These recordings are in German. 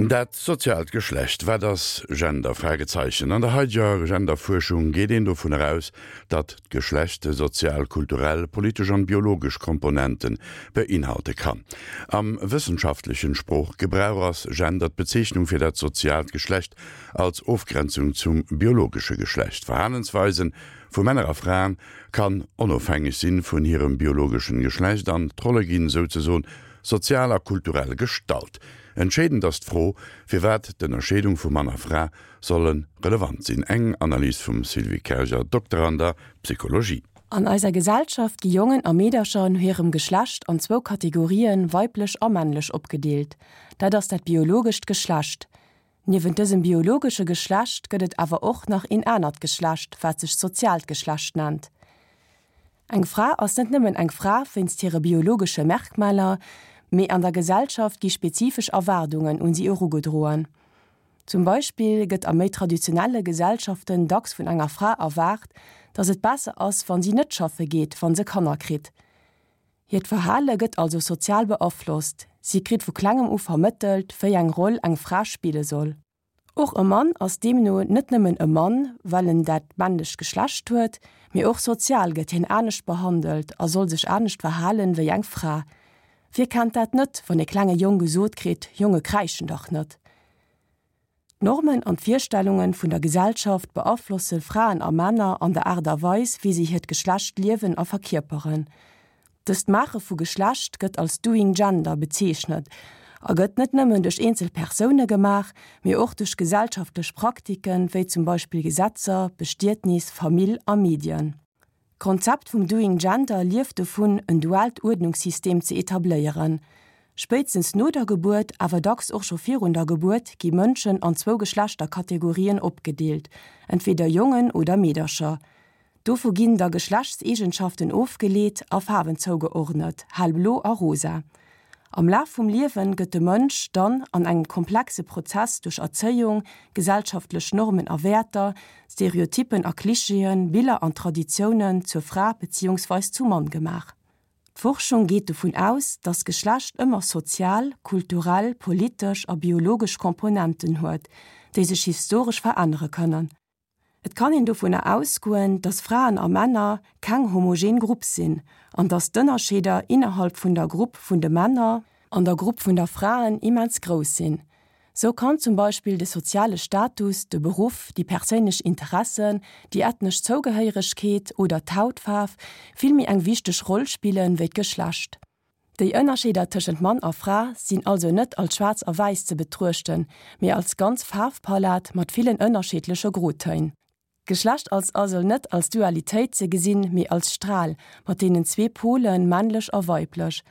Dat sozialt Geschlecht war das Gender freigezeichen. An der heutiger Genderforschung geht den davon heraus, dat Geschlechte sozialkulturell, politisch und biologisch Komponenten beinhalte kann. Am wissenschaftlichen Spruch gebrauchers gendert Bezeichnung für das sozialt Geschlecht als Aufgrenzung zum biologische Geschlecht. Verhandlungsweisen vu Männer Frauen kann unabhängig sinn von ihrem biologischen Geschlecht an Trollegin so sozialer kulturell Gestalt entschäden das froh fir wat den Erschädung vu Manner Fra sollen relevant sinn eng Analys vum Sylvie Kerger Dr an der Psychologie. An eiser Gesellschaft die jungen Armeederscher in hirem Geschlacht an zwo Kategorien weiblech a männlech opgedeelt, da das dat biologisch geschlacht. Niwen diesem biologische Geschlacht gödet awer och nach in Änert geschlacht, wat sich sozial geschlacht nannt. Eg Fra aus net nimmen eng Fra finst ihre biologische Merkmaler, méi an der Gesellschaft gi spezifisch Erwardungen und sie Euro gedrohen. Zum Beispiel gëtt a méi traditionelle Gesellschaften dacks vun enger Fra erwart, dats et besser ass van sie net schaffe geht van se kannner krit. Hiet verhalle gëtt also sozial beaflosst, sie krit vu klangem u vermëttelt, fir eng Roll eng Fraspiele soll. Och e Mann aus dem no net nimmen e Mann, wallen dat manlech geschlacht huet, mir och sozial gett hin ernstnecht behandelt, er soll sech ernstnecht verhalen wie eng Fra, Wie kann dat net von e klange jung gesot krit junge kreischen doch net. Normen an Vierstellungen vun der Gesellschaft beaufflusse Frauen a Männer an der Aderweis, wie sie het Geschlacht liewen a verkirperen. Dst mache vu Geschlacht gëtt als doing gender bezeichnet, a gëtt net nëmmen duch einzel Persone gemach, mir och duch gesellschaftlich Praktiken, wie zum Beispiel Gesetzer, Bestiertnis, Familie a Medien. Konzept vum Doing Gender liefte vun een Dualtordnungssystem ze etablieren. Spezens no der Geburt awer docks och chauffeur der Geburt gi Mënschen an zwo geschlachter Kategorien opgedeelt, entweder jungen oder Mederscher. Do vu ginn der Geschlachtsegenschaften ofgeleet auf Haven zougeordnet, halblo a rosa. Am La vum Liwen gëtt de Mënsch dann an eng komplexe Prozess durch Erzeung, gesellschaftlech Normen erwerter, Stereotypen erklischeen, Bilder an Traditionen zur Fra bzw. zu Mann gemach. Forschung geht davon aus, dass Geschlacht immer sozial, kulturell, politisch a biologisch Komponenten huet, die sich historisch verandere können. Et kann hin davon ausgoen, dass Frauen a Männer kein homogen Gruppe sind, an dass Dënnerscheder innerhalb vun der Gruppe vun de Männer an der Gruppe vun der Frauen immens groß sinn. So kann zum Beispiel de soziale Status, de Beruf, die persönlich Interessen, die ethnisch Zougeheirischkeit oder Tautfaf vielmi eng wichtech Rollspielen wird geschlacht. Die Innerscheder tschen Mann a Fra sind also net als schwarz a weiß zu betruchten, mehr als ganz Farbpalat mat vielen unterschiedliche Grotein. Geschlacht als asel net als Dualität ze gesinn mé als Strahl, mat denen zwe Polen mannlech a weiblech.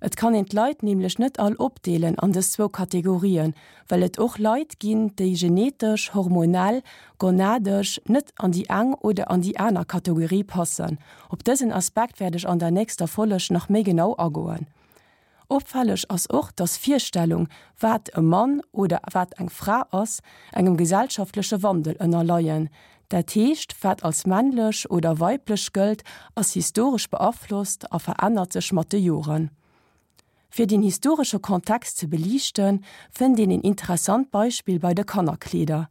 Et kann ent Leiit nämlichlech net all opdeelen an deswo Kategorien, weil et och Leiit ginn déi genetisch, hormonal, gonadisch net an die eng oder an die einer Kategorie passen. Op dessen Aspekt werdech an der nächster Follech noch mé genau agoen. Opfallech ass och das Vierstellung wat e Mann oder wat eng Fra ass engem gesellschaftliche Wandel ënner leien, Der Techt fährt als männlech oder weiblech gölt als historisch beabflusst a verändert sech Materien. Für den historische Kontext zu belichten, find den ein interessant Beispiel bei der Kannerkleder.